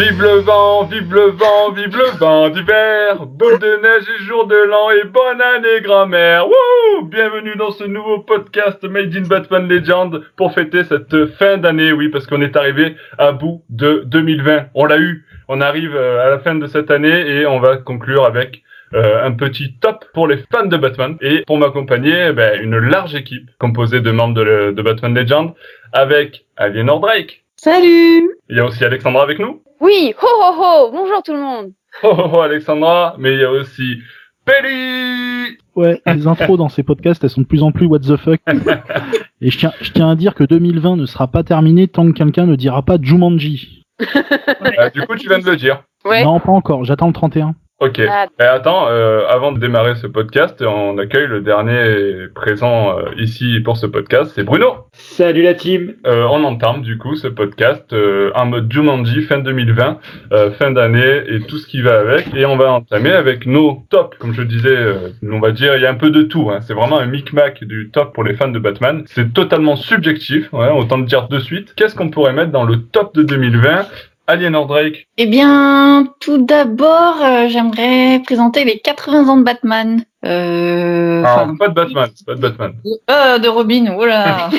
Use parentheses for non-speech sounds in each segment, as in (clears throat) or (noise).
Vive le vent, vive le vent, vive le vent d'hiver, boule de neige et jour de l'an et bonne année grand-mère. Wouh Bienvenue dans ce nouveau podcast Made in Batman Legend pour fêter cette fin d'année, oui, parce qu'on est arrivé à bout de 2020. On l'a eu, on arrive euh, à la fin de cette année et on va conclure avec euh, un petit top pour les fans de Batman. Et pour m'accompagner, eh ben, une large équipe composée de membres de, de Batman Legend avec Aliénor Drake. Salut Il y a aussi Alexandra avec nous. Oui, ho ho ho, bonjour tout le monde. Oh, oh, oh, Alexandra, mais il y a aussi Pelli Ouais, les intros dans ces podcasts, elles sont de plus en plus what the fuck. (laughs) Et je tiens, je tiens à dire que 2020 ne sera pas terminé tant que quelqu'un ne dira pas Jumanji. Euh, Du coup, tu viens de le dire. Ouais. Non, pas encore, j'attends le 31. Ok. Ah. Et attends, euh, avant de démarrer ce podcast, on accueille le dernier présent euh, ici pour ce podcast, c'est Bruno. Salut la team Euh, on entame du coup ce podcast euh, en mode Jumanji fin 2020, euh, fin d'année et tout ce qui va avec. Et on va entamer avec nos tops. Comme je disais, euh, on va dire il y a un peu de tout. Hein. C'est vraiment un micmac du top pour les fans de Batman. C'est totalement subjectif. Ouais, autant le dire de suite. Qu'est-ce qu'on pourrait mettre dans le top de 2020 Aliénor Drake. Eh bien, tout d'abord, euh, j'aimerais présenter les 80 ans de Batman. Euh, Ah, pas de Batman, pas de Batman. euh, de Robin, voilà,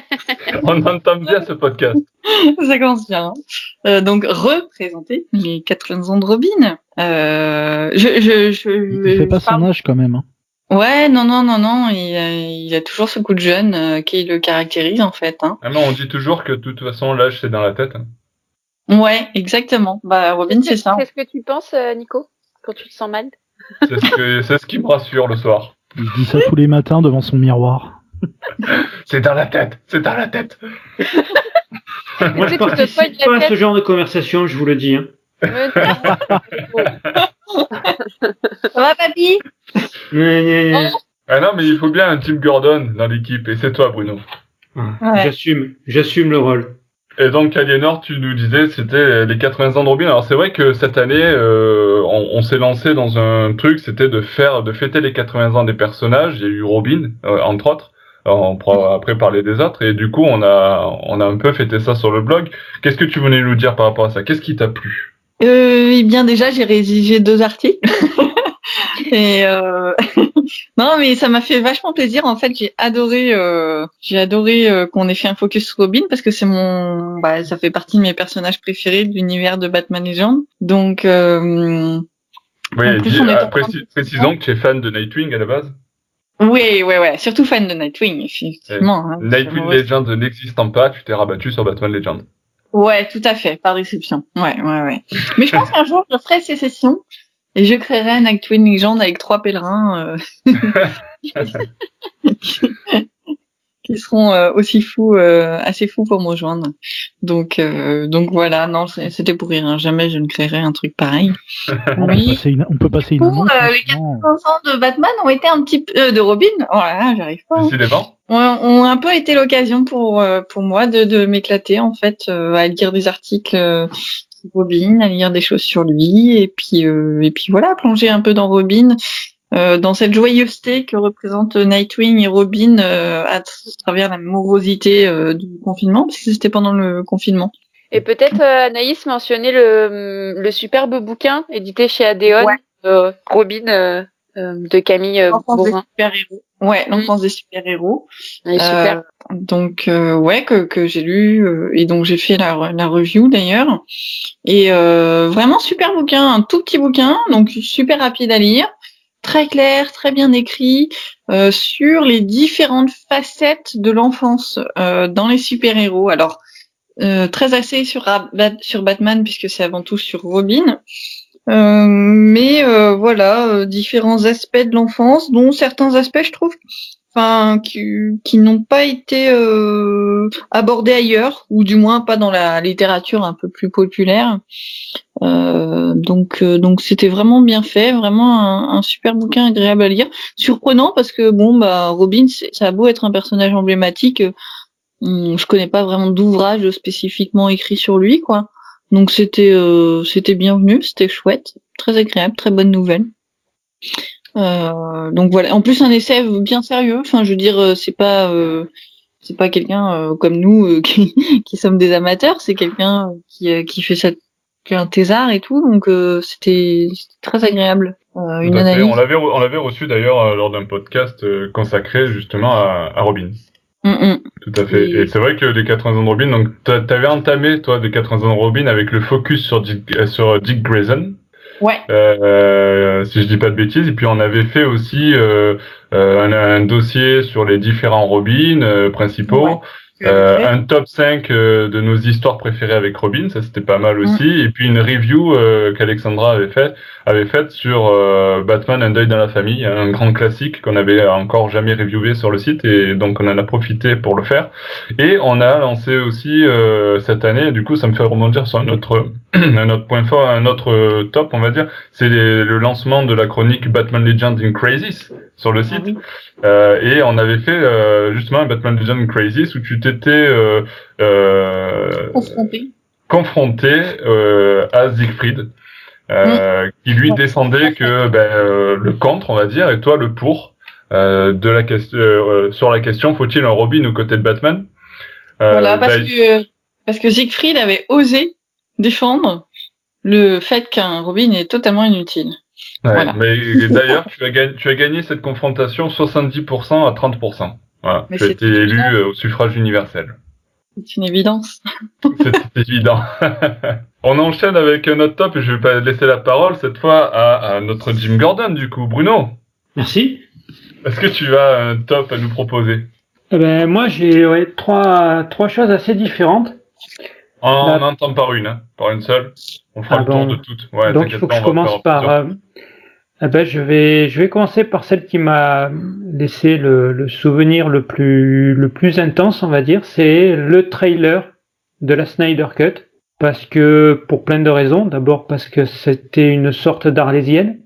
(laughs) On entame bien ce podcast. (laughs) ça commence bien. hein. Euh, donc, représenter les 80 ans de Robin. Euh, je, je, je, Il fait pas je son âge quand même. hein. Ouais, non, non, non, non, il a, il a toujours ce coup de jeune euh, qui le caractérise en fait. Hein. Ah non, on dit toujours que de toute façon, l'âge, c'est dans la tête. hein. Ouais, exactement. Bah, Robin, c'est ça. C'est ce que tu penses, euh, Nico, quand tu te sens mal? C'est ce, que- c'est ce qui me rassure le soir. Il se dit ça tous les matins devant son miroir. C'est dans la tête, c'est dans la tête. (laughs) Moi je te participe pas à ce genre de conversation, je vous le dis. hein. Ça va, papy? Ah non, mais il faut bien un Tim Gordon dans l'équipe, et c'est toi, Bruno. Ouais. J'assume, j'assume le rôle. Et donc, Aliénor, tu nous disais, c'était les 80 ans de Robin. Alors, c'est vrai que cette année, euh, on, s'est lancé dans un truc, c'était de faire, de fêter les 80 ans des personnages. Il y a eu Robin, euh, entre autres. On pourra après parler des autres. Et du coup, on a, on a un peu fêté ça sur le blog. Qu'est-ce que tu voulais nous dire par rapport à ça? Qu'est-ce qui t'a plu? Euh, eh bien déjà, j'ai rédigé deux articles. (laughs) (laughs) Et euh... (laughs) non, mais ça m'a fait vachement plaisir. En fait, j'ai adoré, euh... j'ai adoré euh, qu'on ait fait un focus sur Robin parce que c'est mon, bah, ça fait partie de mes personnages préférés de l'univers de Batman Legend. Donc. Oui, plus, dis- ah, précis- précisons que tu es fan de Nightwing à la base. oui, ouais, ouais, surtout fan de Nightwing, effectivement. hein. Nightwing Ouais. Legend n'existant pas, tu t'es rabattu sur Batman Legend. Ouais, tout à fait, par déception. Ouais, ouais, ouais. Mais je pense (laughs) qu'un jour, je ferai sécession et je créerai un Nightwing Legend avec trois pèlerins euh, (laughs) qui, seront euh, aussi fous, euh, assez fous pour me rejoindre. Donc, euh, donc voilà, non, c'était pour rire. hein. Jamais je ne créerai un truc pareil. (laughs) On peut Oui. passer une, on peut passer une Pour euh, les sinon- 80 ans de Batman ont été un petit peu euh, de Robin. Oh là là, j'arrive pas. hein. Ont, ont un peu été l'occasion pour euh, pour moi de, de m'éclater en fait euh, à lire des articles euh, Robin, à lire des choses sur lui et puis euh, et puis voilà plonger un peu dans Robin, euh, dans cette joyeuseté que représentent Nightwing et Robin euh, à travers la morosité euh, du confinement parce que c'était pendant le confinement. Et peut-être euh, Anaïs mentionnait le, le superbe bouquin édité chez Adéon, Ouais. euh, Robin de Camille Bourrin. super héros. Ouais, l'enfance des super héros. Elle est super. Euh, donc euh, ouais que, que j'ai lu euh, et donc j'ai fait la, la review d'ailleurs. Et euh, vraiment super bouquin un tout petit bouquin donc super rapide à lire. Très clair très bien écrit euh, sur les différentes facettes de l'enfance euh, dans les super héros alors euh, très axé sur sur Batman puisque c'est avant tout sur Robin euh, mais euh, voilà euh, différents aspects de l'enfance dont certains aspects je trouve enfin qui, qui n'ont pas été euh, abordés ailleurs ou du moins pas dans la littérature un peu plus populaire. Euh, donc donc c'était vraiment bien fait vraiment un, un super bouquin agréable à lire. Surprenant parce que bon bah Robin ça a beau être un personnage emblématique je connais pas vraiment d'ouvrage spécifiquement écrit sur lui quoi donc c'était euh, c'était bienvenu c'était chouette très agréable très bonne nouvelle euh, donc voilà. En plus un essai bien sérieux. Enfin, je veux dire, euh, c'est pas euh, c'est pas quelqu'un euh, comme nous euh, (laughs) qui, qui sommes des amateurs. C'est quelqu'un qui euh, qui fait ça un thésard et tout, donc euh, c'était très agréable. Euh, une fait. analyse. On l'avait, on l'avait reçu d'ailleurs lors d'un podcast consacré justement à, à Robin. Mm, mm. Tout à fait. Et- Et c'est vrai que les 80 ans de Robin, donc t'a- t'avais entamé toi des 80 ans de Robin avec le focus sur Dick, euh, sur Dick Grayson, Ouais. euh, si je dis pas de bêtises. Et puis on avait fait aussi euh, euh, un, un dossier sur les différents Robin euh, principaux. Ouais. Euh, un top 5 euh, de nos histoires préférées avec Robin, ça c'était pas mal aussi. Et puis une review euh, qu'Alexandra avait fait, avait faite sur euh, Batman Un deuil dans la famille, un grand classique qu'on avait encore jamais reviewé sur le site et donc on en a profité pour le faire. Et on a lancé aussi euh, cette année, du coup ça me fait rebondir sur un autre, (clears throat) un autre point fort, un autre top on va dire, c'est le lancement de la chronique Batman Legend in Crisis sur le site. Euh, et on avait fait euh, justement un Batman Legend in Crisis où tu t'étais euh, euh, Confronté. confronté euh, à Siegfried, euh, qui lui défendait que ben, le contre, on va dire, et toi le pour de la question sur la question faut-il un Robin aux côtés de Batman? Voilà, parce ben, que parce que Siegfried avait osé défendre le fait qu'un Robin est totalement inutile. ouais, voilà. Mais d'ailleurs, tu as gagné cette confrontation 70% à 30%. Voilà, Mais tu as été élu euh, au suffrage universel. C'est une évidence. C'est (laughs) évident. (laughs) On enchaîne avec notre top et je vais pas laisser la parole cette fois à, à notre Jim Gordon du coup. Bruno, Merci. est-ce que tu as un top à nous proposer? Eh ben, moi, j'ai ouais, trois, trois choses assez différentes. En Bah- un temps par une, hein, par une seule. On fera Ah le tour bon. de toutes. Ouais, Donc, il faut que je commence par. euh, eh ben, je vais, je vais commencer par celle qui m'a laissé le, le souvenir le plus, le plus intense, on va dire. C'est le trailer de la Snyder Cut. Parce que, pour plein de raisons. D'abord parce que c'était une sorte d'arlésienne.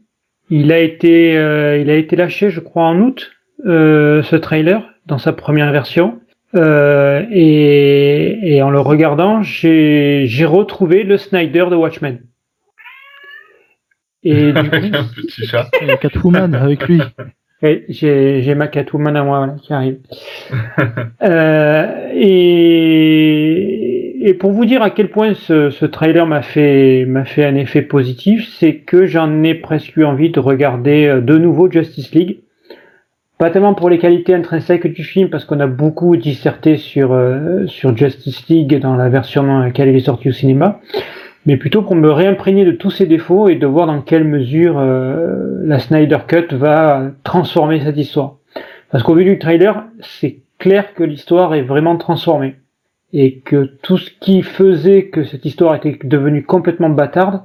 Il a été, euh, il a été lâché, je crois, en août, euh, ce trailer, dans sa première version. Euh, et, et en le regardant, j'ai j'ai retrouvé le Snyder de Watchmen. Et (laughs) du coup, un petit chat. Il y a Catwoman avec lui. j'ai j'ai ma Catwoman à moi voilà, qui arrive. (laughs) Euh, et, et pour vous dire à quel point ce, ce trailer m'a fait m'a fait un effet positif, c'est que j'en ai presque eu envie de regarder euh, de nouveau Justice League. Pas tellement pour les qualités intrinsèques du film, parce qu'on a beaucoup disserté sur, euh, sur Justice League dans la version dans laquelle il est sorti au cinéma, mais plutôt pour me réimprégner de tous ses défauts et de voir dans quelle mesure euh, la Snyder Cut va transformer cette histoire. Parce qu'au vu du trailer, c'est clair que l'histoire est vraiment transformée. Et que tout ce qui faisait que cette histoire était devenue complètement bâtarde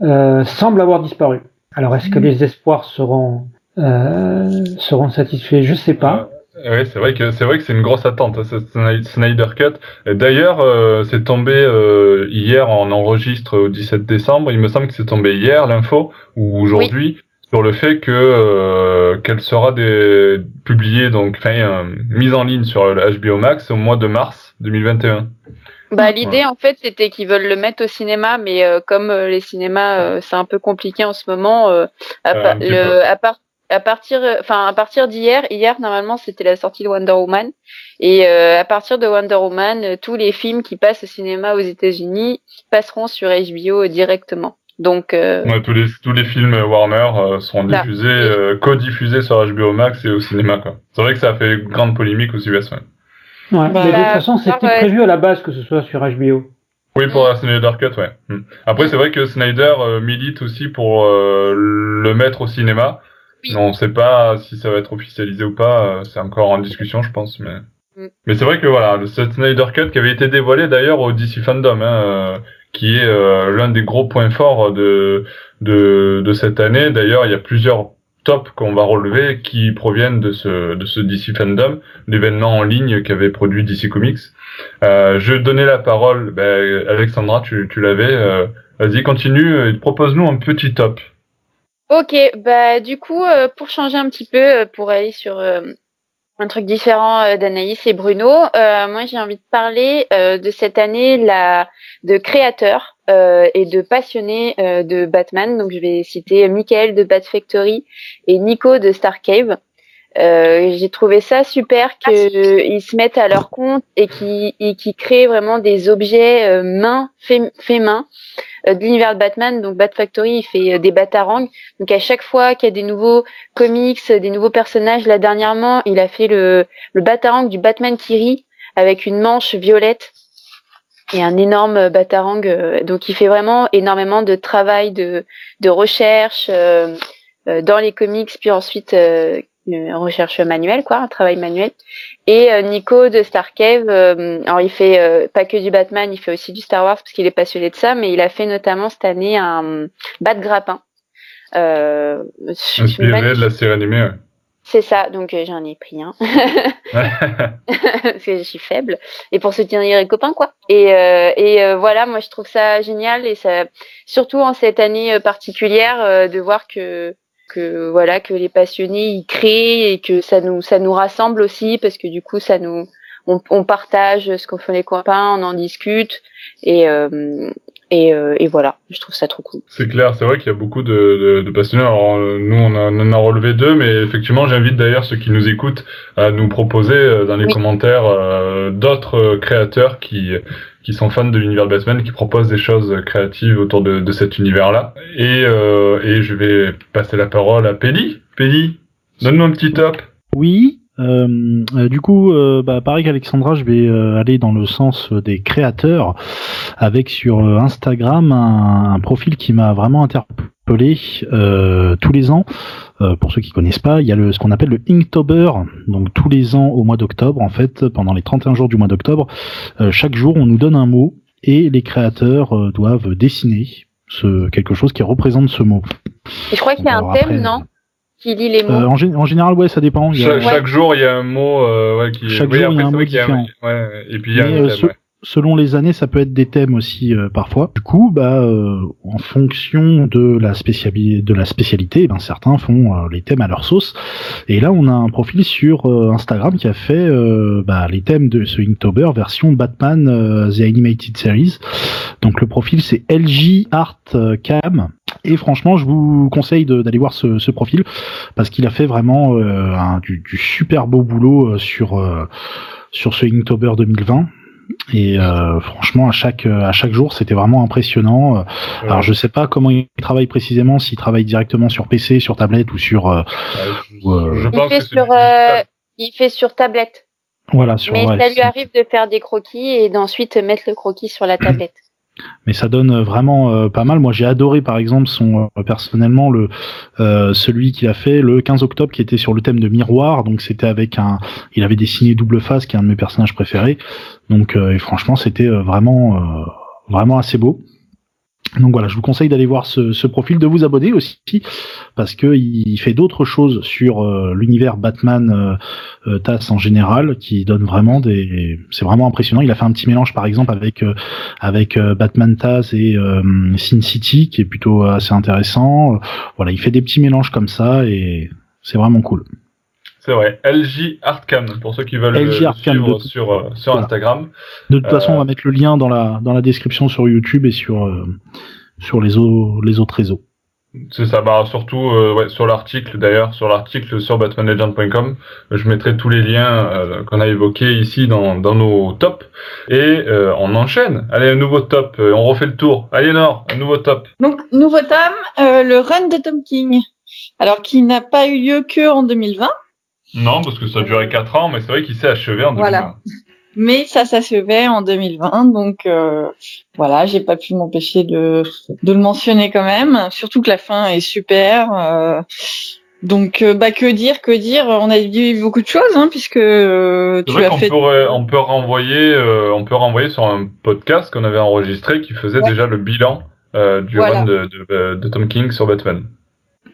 euh, semble avoir disparu. Alors est-ce que les espoirs seront euh, seront satisfaits? Je sais pas. Oui, c'est vrai que c'est vrai que c'est une grosse attente hein, cette Sny- Snyder Cut. D'ailleurs, euh, c'est tombé euh, hier, on enregistre au 17 décembre. Il me semble que c'est tombé hier l'info ou aujourd'hui sur le fait que euh, qu'elle sera des, publiée donc enfin, euh, mise en ligne sur le HBO Max au mois de mars 2021. Bah, l'idée, en fait, c'était qu'ils veulent le mettre au cinéma, mais euh, comme euh, les cinémas, euh, c'est un peu compliqué en ce moment, euh, à, pa- le- à, part- à partir, enfin, à partir d'hier, hier, normalement, c'était la sortie de Wonder Woman. Et euh, à partir de Wonder Woman, euh, tous les films qui passent au cinéma aux États-Unis passeront sur HBO directement. Donc, euh, Ouais, tous les tous les films Warner euh, seront Là. diffusés, euh, co-diffusés sur HBO Max et au cinéma quoi. C'est vrai que ça a fait grande polémique aux US. Ouais. Ouais, Bah, mais de toute bah, façon, c'était euh, prévu à la base que ce soit sur HBO. Oui, pour la Snyder Cut, ouais. Hmm. Après, c'est vrai que Snyder euh, milite aussi pour euh, le mettre au cinéma. Oui. Mais on sait pas si ça va être officialisé ou pas. euh, C'est encore en discussion, je pense. Mais, Mm. mais c'est vrai que voilà, le- Snyder Cut qui avait été dévoilé d'ailleurs au DC Fandom, hein, euh, qui est euh, l'un des gros points forts de de, de cette année. D'ailleurs, il y a plusieurs tops qu'on va relever qui proviennent de ce de ce DC Fandom, l'événement en ligne qu'avait produit DC Comics. Euh, je vais donner la parole, ben, Alexandra, tu, tu l'avais. euh, Vas-y, continue et propose-nous un petit top. Ok, bah du coup, euh, pour changer un petit peu, euh, pour aller sur euh, un truc différent euh, d'Anaïs et Bruno, euh, moi j'ai envie de parler euh, de cette année la, de créateurs euh, et de passionnés euh, de Batman. Donc je vais citer Michael de Bat Factory et Nico de Star Cave. Euh, j'ai trouvé ça super qu'ils se mettent à leur compte et qui qui créent vraiment des objets euh, main fait, fait main de l'univers de Batman. Donc Bat Factory, il fait euh, des batarangs. Donc à chaque fois qu'il y a des nouveaux comics, des nouveaux personnages, là dernièrement, il a fait le, le batarang du Batman qui rit avec une manche violette et un énorme batarang. euh, donc il fait vraiment énormément de travail, de, de recherche euh, euh, dans les comics, puis ensuite euh, une recherche manuelle, quoi, un travail manuel. Et euh, Nico de Star Cave, euh, alors il fait euh, pas que du Batman, il fait aussi du Star Wars parce qu'il est passionné de ça, mais il a fait notamment cette année un bat de grappin. Euh, Inspiré de la série animée, C'est ça, donc euh, j'en ai pris un (laughs) parce que je suis faible et pour soutenir les copains quoi. Et, euh, et voilà, moi je trouve ça génial et ça, surtout en cette année particulière, de voir que que voilà que les passionnés ils créent et que ça nous ça nous rassemble aussi parce que du coup ça nous on, on partage ce qu'on fait les copains, on en discute et euh, et, euh, et voilà, je trouve ça trop cool. C'est clair, c'est vrai qu'il y a beaucoup de, de, de passionnés. Alors, euh, nous, on, a, on en a relevé deux, mais effectivement, j'invite d'ailleurs ceux qui nous écoutent à nous proposer euh, dans les Oui. commentaires euh, d'autres créateurs qui, qui sont fans de l'univers de Batman, qui proposent des choses créatives autour de, de cet univers-là. Et, euh, et je vais passer la parole à Pelli. Pelli, donne-nous un petit top. Oui. Euh, euh, du coup, euh, bah, pareil qu'Alexandra, je vais aller dans le sens des créateurs, avec sur Instagram un, un profil qui m'a vraiment interpellé tous les ans. Pour ceux qui connaissent pas, il y a le, ce qu'on appelle le Inktober, donc tous les ans au mois d'octobre, en fait, pendant les 31 jours du mois d'octobre, chaque jour on nous donne un mot et les créateurs doivent dessiner ce, quelque chose qui représente ce mot. Et je crois qu'il y a un thème, non? Qui lit les mots. Euh, en, gé- en général, ouais, ça dépend. Il y a- Cha- Chaque jour, il y a un mot euh, ouais, qui. Chaque oui, jour, il y a un mot a différent. Ouais, et puis il y a Mais, un euh, thème, selon les années, ça peut être des thèmes aussi euh, parfois. Du coup, bah, euh, en fonction de la spécialité, de la spécialité, ben certains font euh, les thèmes à leur sauce. Et là, on a un profil sur euh, Instagram qui a fait euh, bah, les thèmes de ce Inktober version Batman euh, The Animated Series. Donc le profil c'est LJ Art Cam. Et franchement, je vous conseille de- d'aller voir ce, ce profil parce qu'il a fait vraiment euh, un- du, du super beau boulot euh, sur euh, sur ce Inktober 2020. Et euh, franchement, à chaque à chaque jour, c'était vraiment impressionnant. Alors, je sais pas comment il travaille précisément, s'il travaille directement sur PC, sur tablette ou sur Ouais, je Il fait sur, euh, il fait sur tablette. voilà sur. Mais ouais, ça lui arrive de faire des croquis et d'ensuite mettre le croquis sur la (clears throat) tablette. Mais ça donne vraiment euh, pas mal. Moi, j'ai adoré, par exemple, son euh, personnellement le euh, celui qu'il a fait le 15 octobre, qui était sur le thème de miroir. Donc, c'était avec un, il avait dessiné Double Face, qui est un de mes personnages préférés. Donc, euh, et franchement, c'était euh, vraiment euh, vraiment assez beau. Donc voilà, je vous conseille d'aller voir ce, profil, de vous abonner aussi, parce que il fait d'autres choses sur euh, l'univers Batman euh, euh, TAS en général, qui donne vraiment des, c'est vraiment impressionnant. Il a fait un petit mélange, par exemple, avec euh, avec Batman TAS et Sin City, qui est plutôt assez intéressant. Voilà, il fait des petits mélanges comme ça et c'est vraiment cool. C'est vrai. LJ Artcam, pour ceux qui veulent LJ le Artcam suivre de- sur, euh, sur Voilà. Instagram. De toute Euh, façon, on va mettre le lien dans la dans la description sur YouTube et sur euh, sur les autres les autres réseaux. C'est ça, bah, surtout euh, ouais, sur l'article d'ailleurs, sur l'article sur batmanlegend.com, je mettrai tous les liens euh, qu'on a évoqués ici dans, dans nos tops. Et euh, on enchaîne. Allez, un nouveau top, euh, on refait le tour. Allez, Nord, un nouveau top. Donc, nouveau tome, euh, le run de Tom King. Alors, qui n'a pas eu lieu que en 2020, Non, parce que ça duré 4 ans, mais c'est vrai qu'il s'est achevé en 2020. Voilà. (laughs) mais ça s'achevait en 2020. Donc, euh, voilà, j'ai pas pu m'empêcher de, de le mentionner quand même. Surtout que la fin est super. euh, donc, euh, bah, que dire, que dire? On a dit beaucoup de choses, hein, puisque euh, tu vrai as qu'on fait. peut, on peut renvoyer, on peut renvoyer sur un podcast qu'on avait enregistré qui faisait Ouais. déjà le bilan du Voilà. run de, de, de Tom King sur Batman.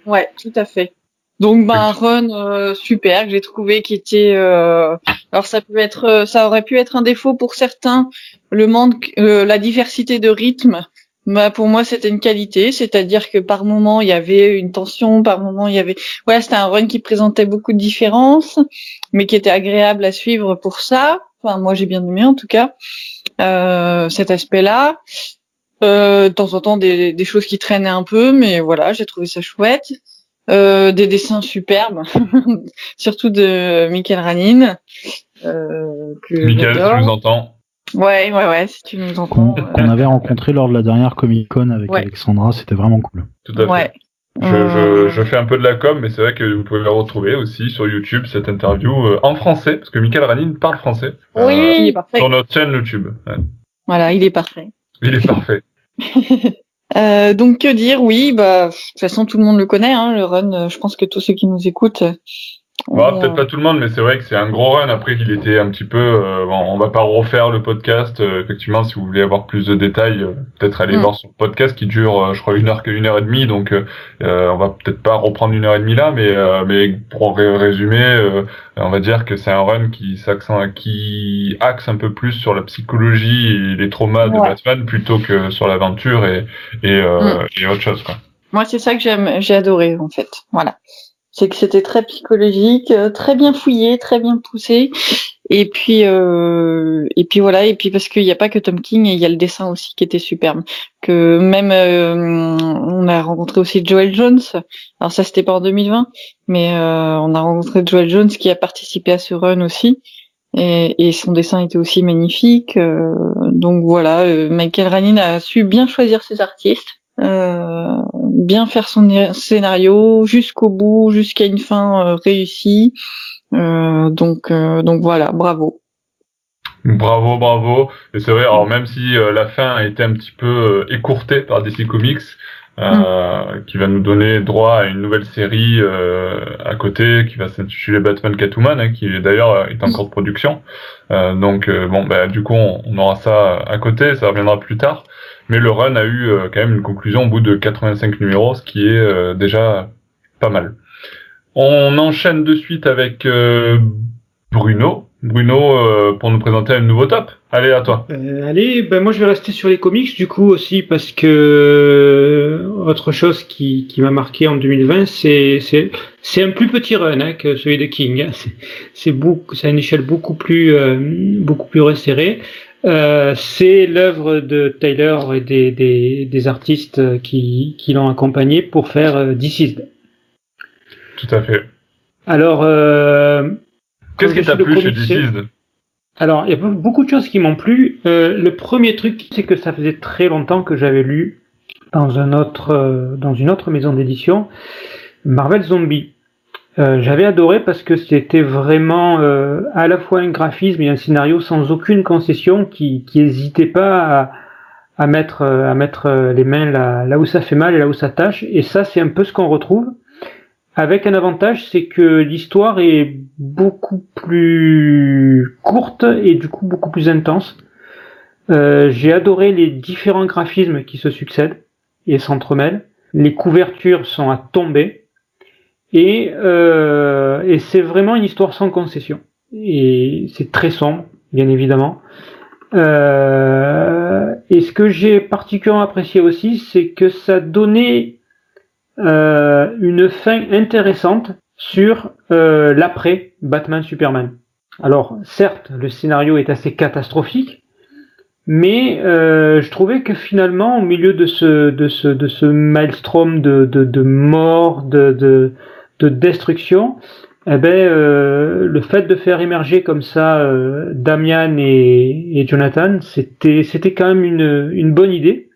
Ouais, tout à fait. Donc un run euh, super que j'ai trouvé qui était euh, alors ça peut être euh, ça aurait pu être un défaut pour certains. Le manque euh, la diversité de rythme bah pour moi c'était une qualité. C'est-à-dire que par moment il y avait une tension par moment il y avait ouais c'était un run qui présentait beaucoup de différences mais qui était agréable à suivre pour ça. Enfin moi j'ai bien aimé en tout cas cet aspect-là. Euh, de temps en temps des, des choses qui traînaient un peu mais voilà j'ai trouvé ça chouette euh, des dessins superbes, (laughs) surtout de Michael Ranin. Euh, que Michael, tu nous entends. Ouais, ouais, ouais, si tu nous entends. qu'on avait rencontré lors de la dernière Comic Con avec Ouais. Alexandra, c'était vraiment cool. Tout à fait. ouais. Je, Euh, je, je fais un peu de la com, mais c'est vrai que vous pouvez la retrouver aussi sur YouTube, cette interview euh, en français, parce que Michael Ranin parle français. Il Oui. est parfait. sur notre chaîne YouTube. Ouais. Voilà, il est parfait. Il est parfait. (laughs) Euh, donc que dire? Oui, bah de toute façon tout le monde le connaît, hein, le run. euh, Je pense que tous ceux qui nous écoutent. Bon, ont- peut-être pas tout le monde, mais c'est vrai que c'est un gros run. Après, il était un petit peu. euh, bon, on va pas refaire le podcast. euh, effectivement, si vous voulez avoir plus de détails, euh, peut-être aller Mm. voir son podcast qui dure, euh, je crois, une heure que une heure et demie. Donc, euh, euh, on va peut-être pas reprendre une heure et demie là, mais euh, mais pour ré- résumer, euh, on va dire que c'est un run qui s'accent, qui axe un peu plus sur la psychologie et les traumas de. Batman plutôt que sur l'aventure et et, euh, et autre chose quoi. Moi, c'est ça que j'aime, j'ai adoré en fait. Voilà, c'est que c'était très psychologique, euh, très bien fouillé, très bien poussé. Et puis, euh, et puis voilà, et puis parce qu'il n'y a pas que Tom King, il y a le dessin aussi qui était superbe. Que même, euh, on a rencontré aussi Joel Jones. Alors ça, c'était pas en 2020, mais euh, on a rencontré Joel Jones qui a participé à ce run aussi. Et, et son dessin était aussi magnifique. euh, donc voilà, Michael Ranin a su bien choisir ses artistes. Euh, bien faire son scénario jusqu'au bout, jusqu'à une fin euh, réussie. Euh, donc, euh, donc voilà, bravo. Bravo, bravo. Et c'est vrai, alors même si euh, la fin a été un petit peu euh, écourtée par DC Comics, euh, qui va nous donner droit à une nouvelle série euh, à côté, qui va s'intituler Batman Catwoman, hein, qui d'ailleurs est en cours de production. Euh, donc euh, bon, bah du coup, on, on aura ça à côté, ça reviendra plus tard. Mais le run a eu euh, quand même une conclusion au bout de 85 numéros, ce qui est euh, déjà pas mal. On enchaîne de suite avec euh, Bruno. Bruno, pour nous présenter un nouveau top. Allez, à toi. Allez, ben moi je vais rester sur les comics du coup aussi parce que autre chose qui, qui m'a marqué en 2020, c'est un plus petit run hein, que celui de King. hein. C'est beaucoup, c'est une échelle beaucoup plus euh, beaucoup plus resserrée. Euh, c'est l'œuvre de Taylor et des, des, des artistes qui, qui l'ont accompagné pour faire euh, This Is. Tout à fait. Alors, euh, Qu'est-ce qui t'a plu chez DC's Alors, il y a be- beaucoup de choses qui m'ont plu. Euh, le premier truc, c'est que ça faisait très longtemps que j'avais lu dans un autre, euh, dans une autre maison d'édition, Marvel Zombie. Euh, j'avais adoré parce que c'était vraiment euh, à la fois un graphisme et un scénario sans aucune concession qui, qui hésitait pas à, mettre, euh, les mains là, où ça fait mal et là où ça tâche. Et ça, c'est un peu ce qu'on retrouve. Avec un avantage, c'est que l'histoire est beaucoup plus courte et du coup beaucoup plus intense. J'ai adoré les différents graphismes qui se succèdent et s'entremêlent. Les couvertures sont à tomber. Et, euh, et c'est vraiment une histoire sans concession. Et c'est très sombre, bien évidemment. Euh, et ce que j'ai particulièrement apprécié aussi, c'est que ça donnait euh, une fin intéressante sur euh, l'après Batman Superman. Alors certes, le scénario est assez catastrophique, mais euh, je trouvais que finalement, au milieu de ce de ce de ce maelstrom de de, de mort, de, de de destruction, eh ben euh, le fait de faire émerger comme ça euh, Damian et, et Jonathan, c'était c'était quand même une une bonne idée.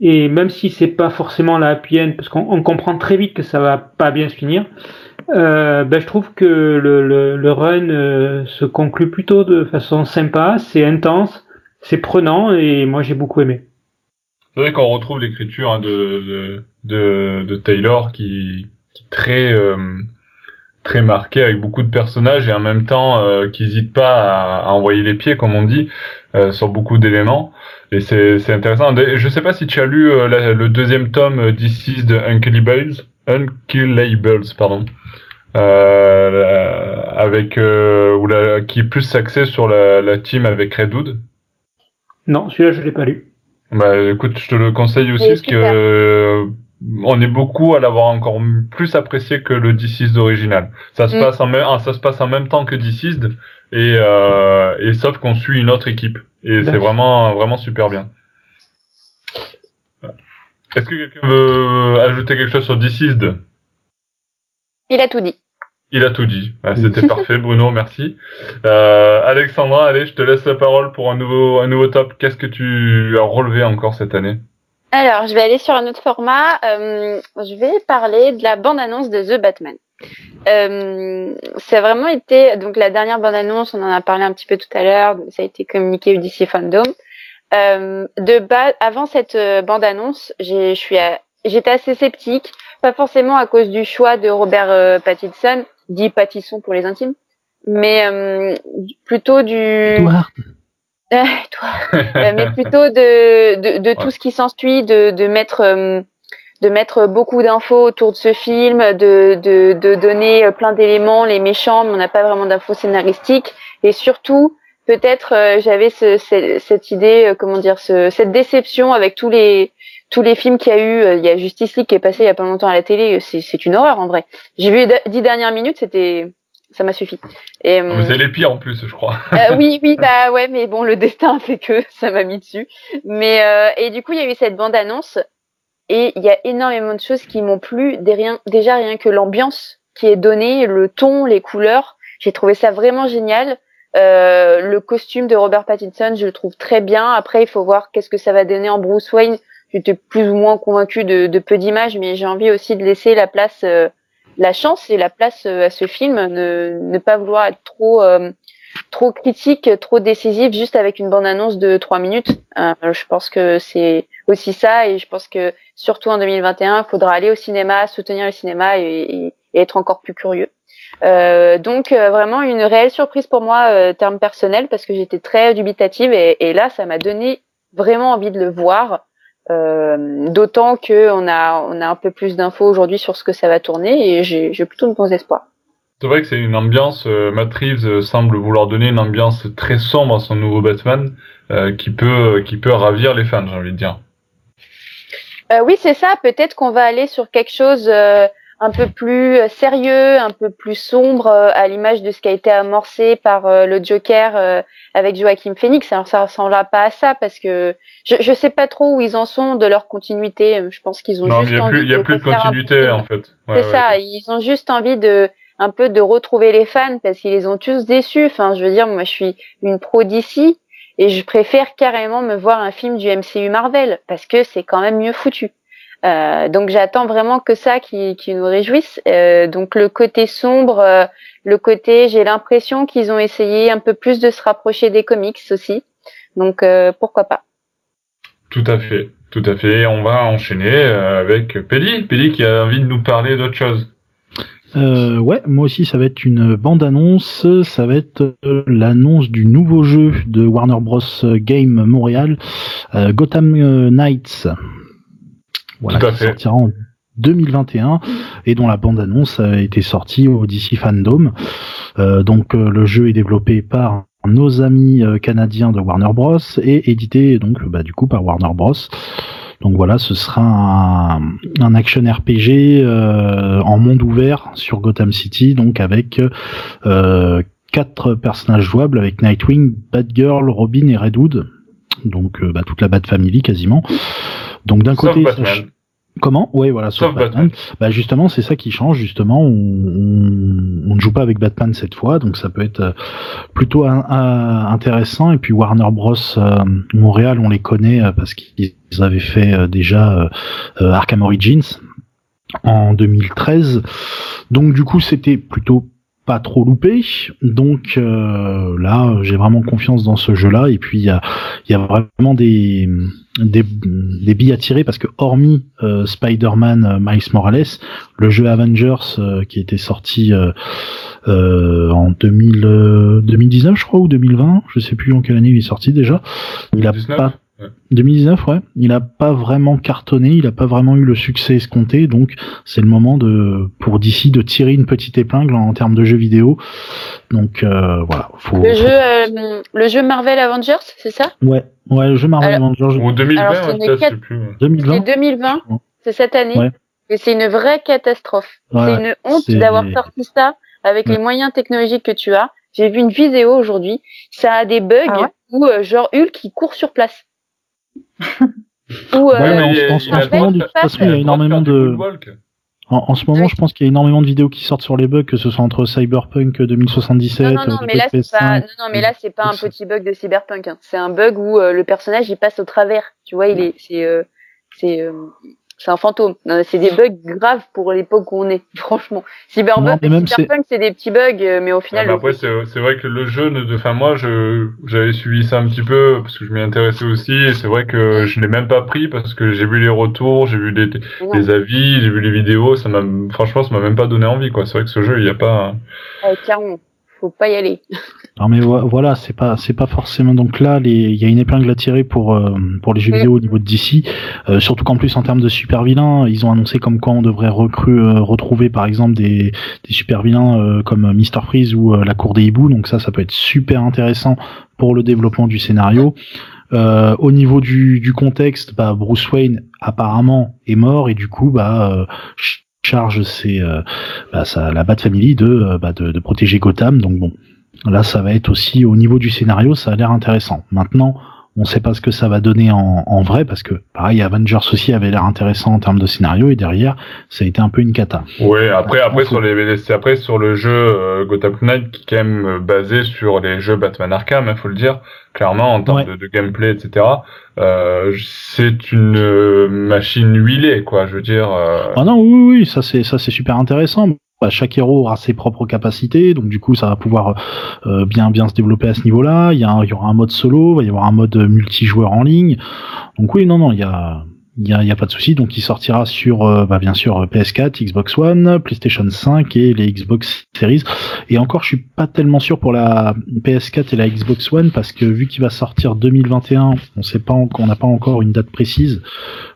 Et même si c'est pas forcément la happy end, parce qu'on on comprend très vite que ça va pas bien se finir, euh, ben je trouve que le, le, le run euh, se conclut plutôt de façon sympa, c'est intense, c'est prenant et moi j'ai beaucoup aimé. C'est vrai qu'on retrouve l'écriture hein, de, de, de, de Taylor qui, très, euh, très marquée avec beaucoup de personnages et en même temps euh, qui n'hésite pas à, à envoyer les pieds, comme on dit, euh, sur beaucoup d'éléments. Et c'est c'est intéressant. Je sais pas si tu as lu euh, la- le deuxième tome euh, d'ici de Unkillables, Unkillables, pardon. Euh, la- avec euh, ou la, qui est plus axé sur la, la team avec Redwood. Non, celui-là je l'ai pas lu. Bah écoute, je te le conseille aussi parce que euh, on est beaucoup à l'avoir encore plus apprécié que le Deceased original. Ça se Mm. passe en même ah, ça se passe en même temps que Deceased et euh, et sauf qu'on suit une autre équipe et c'est vraiment vraiment super bien. Est-ce que quelqu'un veut ajouter quelque chose sur Deceased Il a tout dit. Il a tout dit. Ah, C'était (laughs) parfait, Bruno, merci. Euh, Alexandra, allez, je te laisse la parole pour un nouveau, un nouveau top. Qu'est-ce que tu as relevé encore cette année? Alors, je vais aller sur un autre format. Euh, je vais parler de la bande-annonce de The Batman. Euh, vraiment été donc la dernière bande-annonce, on en a parlé un petit peu tout à l'heure, ça a été communiqué au DC Fandom. Euh, de bas, avant cette euh, bande-annonce, j'ai- je suis, j'étais assez sceptique, pas forcément à cause du choix de Robert Pattinson, dit Pattisson pour les intimes, mais plutôt du. Euh, toi. Euh, mais plutôt de, de, de tout ce qui s'ensuit, de, de mettre euh, de mettre beaucoup d'infos autour de ce film, de, de, de donner euh, plein d'éléments, les méchants, mais on n'a pas vraiment d'infos scénaristiques, et surtout peut-être euh, j'avais ce, ce- cette idée, euh, comment dire, ce, cette déception avec tous les tous les films qu'il y a eu. euh, Il y a Justice League qui est passé il y a pas longtemps à la télé, c'est une horreur en vrai. J'ai vu les dix dernières minutes, c'était ça m'a suffi. Et, mais hum, C'est les pires en plus, je crois. euh, (laughs) oui, oui, bah ouais, mais bon, le destin fait que (laughs) ça m'a mis dessus. Mais euh, et du coup, il y a eu cette bande annonce et il y a énormément de choses qui m'ont plu. Des rien, déjà rien que l'ambiance qui est donnée, le ton, les couleurs, j'ai trouvé ça vraiment génial. Euh, le costume de Robert Pattinson, je le trouve très bien. Après, il faut voir qu'est-ce que ça va donner en Bruce Wayne. J'étais plus ou moins convaincue de, de peu d'images, mais j'ai envie aussi de laisser la place, euh, la chance et la place euh, à ce film, ne, ne pas vouloir être trop euh, trop critique, trop décisif, juste avec une bande-annonce de trois minutes. Euh, je pense que c'est aussi ça, et je pense que surtout en 2021, il faudra aller au cinéma, soutenir le cinéma et, et- et être encore plus curieux. Euh, donc euh, vraiment une réelle surprise pour moi, euh, terme personnel, parce que j'étais très dubitative, et, et là, ça m'a donné vraiment envie de le voir. Euh, D'autant que on a on a un peu plus d'infos aujourd'hui sur ce que ça va tourner, et j'ai j'ai plutôt de bons espoirs. C'est vrai que c'est une ambiance, euh, Matt Reeves euh, semble vouloir donner une ambiance très sombre à son nouveau Batman, euh, qui peut, qui peut ravir les fans, j'ai envie de dire. Euh, oui, c'est ça. Peut-être qu'on va aller sur quelque chose euh, un peu plus euh, sérieux, un peu plus sombre, euh, à l'image de ce qui a été amorcé par euh, le Joker avec Joaquin Phoenix. Alors ça ressemblera pas à ça parce que je je sais pas trop où ils en sont de leur continuité. Je pense qu'ils ont Non, juste il y a envie plus, il y a de plus de continuité, en fait. Ouais, C'est ouais. ça, ils ont juste envie de un peu de retrouver les fans parce qu'ils les ont tous déçus. Enfin, je veux dire, moi je suis une pro d'ici et je préfère carrément me voir un film du MCU Marvel parce que c'est quand même mieux foutu. Euh, donc j'attends vraiment que ça qui, qui nous réjouisse. Euh, donc le côté sombre, euh, le côté, j'ai l'impression qu'ils ont essayé un peu plus de se rapprocher des comics aussi. Donc euh, pourquoi pas. Tout à fait, tout à fait. On va enchaîner euh, avec Pelli. Pelli qui a envie de nous parler d'autre chose. Euh, ouais, moi aussi ça va être une bande-annonce, ça va être euh, l'annonce du nouveau jeu de Warner Bros Game Montréal, euh, Gotham Knights. Voilà, qui sortira en 2021 et dont la bande-annonce a été sortie au DC Fandom. Euh, donc euh, le jeu est développé par nos amis euh, canadiens de Warner Bros et édité donc bah, du coup par Warner Bros. Donc voilà, ce sera un, un action RPG euh, en monde ouvert sur Gotham City, donc avec euh, quatre personnages jouables avec Nightwing, Batgirl, Robin et Red Hood. Donc bah, toute la Bat Family quasiment. Donc d'un côté, Batman. Comment? Ouais, voilà, sauf, Sauf Batman. Batman. Bah justement, c'est ça qui change. Justement, on, on, on ne joue pas avec Batman cette fois, donc ça peut être euh, plutôt un- un- intéressant. Et puis Warner Bros euh, Montréal, on les connaît euh, parce qu'ils avaient fait euh, déjà euh, euh, Arkham Origins en 2013. Donc du coup, c'était plutôt pas trop loupé. Donc euh, là, j'ai vraiment confiance dans ce jeu-là. Et puis il y a, y a vraiment des, des, des billes à tirer parce que hormis euh, Spider-Man euh, Miles Morales, le jeu Avengers euh, qui était sorti euh, euh, en 2000, euh, 2019 je crois ou 2020, je sais plus en quelle année il est sorti déjà. Il a 2019? pas. 2019 ouais, il a pas vraiment cartonné, il a pas vraiment eu le succès escompté donc c'est le moment de pour d'ici de tirer une petite épingle en, termes de jeux vidéo. Donc euh, voilà, faut, Le faut- jeu, euh, le jeu Marvel Avengers, c'est ça? Ouais, ouais, le jeu Marvel Alors- Avengers Ou 2020, Alors, ce ouais, n'est peut-être, qu'à- je sais plus. ouais. 2020. C'est 2020, c'est cette année. Ouais. Et c'est une vraie catastrophe. Ouais, c'est une honte d'avoir sorti ça avec Ouais. les moyens technologiques que tu as. J'ai vu une vidéo aujourd'hui. Ça a des bugs Ah ouais? où euh, genre Hulk qui court sur place. Ou Ouais, mais en- ce moment, droit de de toute faire- façon, il y a le droit énormément faire du de- moonwalk. En, en ce moment, je pense qu'il y a énormément de vidéos qui sortent sur les bugs, que ce soit entre Cyberpunk 2077, Non, non, non, euh, mais là, les c'est pas, PS5. non, non, mais là, c'est pas un petit bug de cyberpunk. hein. C'est un bug où euh, le personnage, il passe au travers. Tu vois, il est, c'est, euh, c'est, euh, c'est un fantôme. Non, C'est des bugs graves pour l'époque où on est, (laughs) franchement. Cyberpunk, cyberpunk, c'est des petits bugs, euh, mais au final, le- après, c'est c'est vrai que le jeu, ne- enfin moi, je j'avais suivi ça un petit peu parce que je m'y intéressais aussi. Et c'est vrai que je l'ai même pas pris parce que j'ai vu les retours, j'ai vu les, avis, j'ai vu les vidéos. Ça m'a, franchement, ça m'a même pas donné envie, quoi. C'est vrai que ce jeu, il y a pas. Clairement, faut pas y aller. (laughs) Non mais vo- voilà, c'est pas c'est pas forcément donc là il y a une épingle à tirer pour euh, pour les jeux vidéo au niveau de DC, euh, surtout qu'en plus en termes de super vilains, ils ont annoncé comme quoi on devrait recru, euh, retrouver par exemple des des super vilains euh, comme Mister Freeze ou euh, la Cour des hiboux, donc ça ça peut être super intéressant pour le développement du scénario. Euh, au niveau du, du contexte, bah, Bruce Wayne apparemment est mort et du coup bah euh, charge ses, euh, bah, la Bat Family de, euh, bah, de, de protéger Gotham. Donc bon, là ça va être aussi au niveau du scénario, ça a l'air intéressant. Maintenant, on sait pas ce que ça va donner en, en vrai parce que pareil, Avengers aussi avait l'air intéressant en termes de scénario et derrière ça a été un peu une cata. Ouais. Après, après sur les, c'est après sur le jeu euh, Gotham Knight qui est quand même euh, basé sur les jeux Batman Arkham, il faut le dire clairement en termes Ouais. de, de gameplay, etc. Euh, c'est une euh, machine huilée, quoi. Je veux dire. euh, Ah non, oui, oui, oui, ça c'est ça c'est super intéressant. Bah, chaque héros aura ses propres capacités, donc du coup ça va pouvoir euh, bien bien se développer à ce niveau-là. Il y, y aura un mode solo, il va y avoir un mode multijoueur en ligne. Donc oui, non, non, il y a il y a, pas de souci. Donc il sortira sur euh, bah, bien sûr PS4, Xbox One, PlayStation 5 et les Xbox Series. Et encore, je suis pas tellement sûr pour la PS4 et la Xbox One parce que vu qu'il va sortir 2021, on sait pas, on n'a pas encore une date précise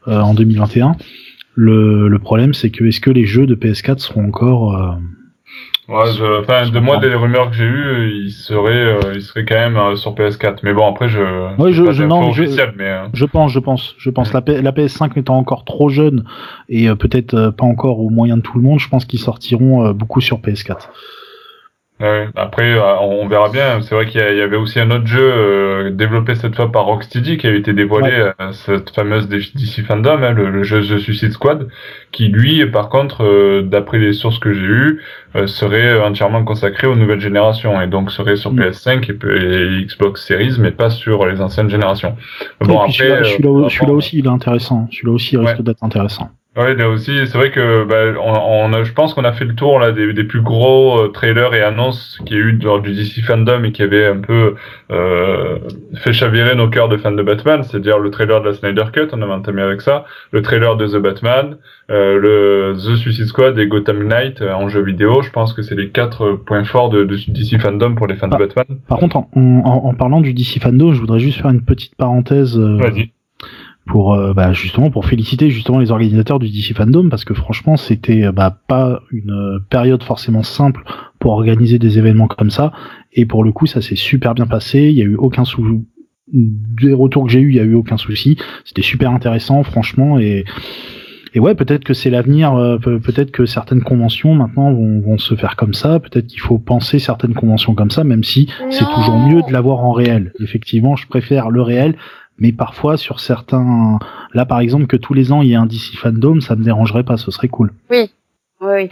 euh, en 2021. Le, le problème, c'est que est-ce que les jeux de PS4 seront encore euh, Ouais, je, enfin, de moi, des rumeurs que j'ai eues, il serait, euh, il serait quand même euh, sur PS4. Mais bon, après, je, j'ai je- je- non, je- mais euh, Je pense, je pense, je pense. La, P- la PS5 étant encore trop jeune et euh, peut-être euh, pas encore au moyen de tout le monde, je pense qu'ils sortiront euh, beaucoup sur PS4. Ouais. après, euh, on verra bien. C'est vrai qu'il y, a- avait aussi un autre jeu euh, développé cette fois par Rocksteady qui avait été dévoilé, euh, cette fameuse DC Fandom, hein, le, le jeu The Suicide Squad, qui lui, par contre, euh, d'après les sources que j'ai eues, serait entièrement consacré aux nouvelles générations et donc serait sur Mm. PS5 et, et Xbox Series, mais pas sur les anciennes générations. Bon, puis celui-là, aussi, il est intéressant. Celui-là aussi il risque Ouais. d'être intéressant. Ouais, là aussi, c'est vrai que bah, on, on a, je pense qu'on a fait le tour là des, des plus gros euh, trailers et annonces qu'il y a eu dans du DC fandom et qui avait un peu euh, fait chavirer nos cœurs de fans de Batman, c'est-à-dire le trailer de la Snyder Cut, on avait entamé avec ça, le trailer de The Batman, euh, le The Suicide Squad et Gotham Knight euh, en jeu vidéo. Je pense que c'est les quatre points forts de, de DC fandom pour les fans Ah. de Batman. Par contre, en, en- en parlant du DC Fandom, je voudrais juste faire une petite parenthèse euh, Vas-y. Pour euh, bah, justement pour féliciter justement les organisateurs du DC Fandom parce que franchement c'était euh, bah, pas une euh, période forcément simple pour organiser des événements comme ça. Et pour le coup ça s'est super bien passé. Il y a eu aucun sou des retours que j'ai eu il y a eu aucun souci. C'était super intéressant franchement. Et et ouais, peut-être que c'est l'avenir, euh, peut- peut-être que certaines conventions maintenant vont, vont se faire comme ça, peut-être qu'il faut penser certaines conventions comme ça, même si c'est toujours mieux de l'avoir en réel. Effectivement, je préfère le réel, mais parfois sur certains... Là par exemple, que tous les ans il y ait un DC Fandom, ça me dérangerait pas, ce serait cool. Oui, oui.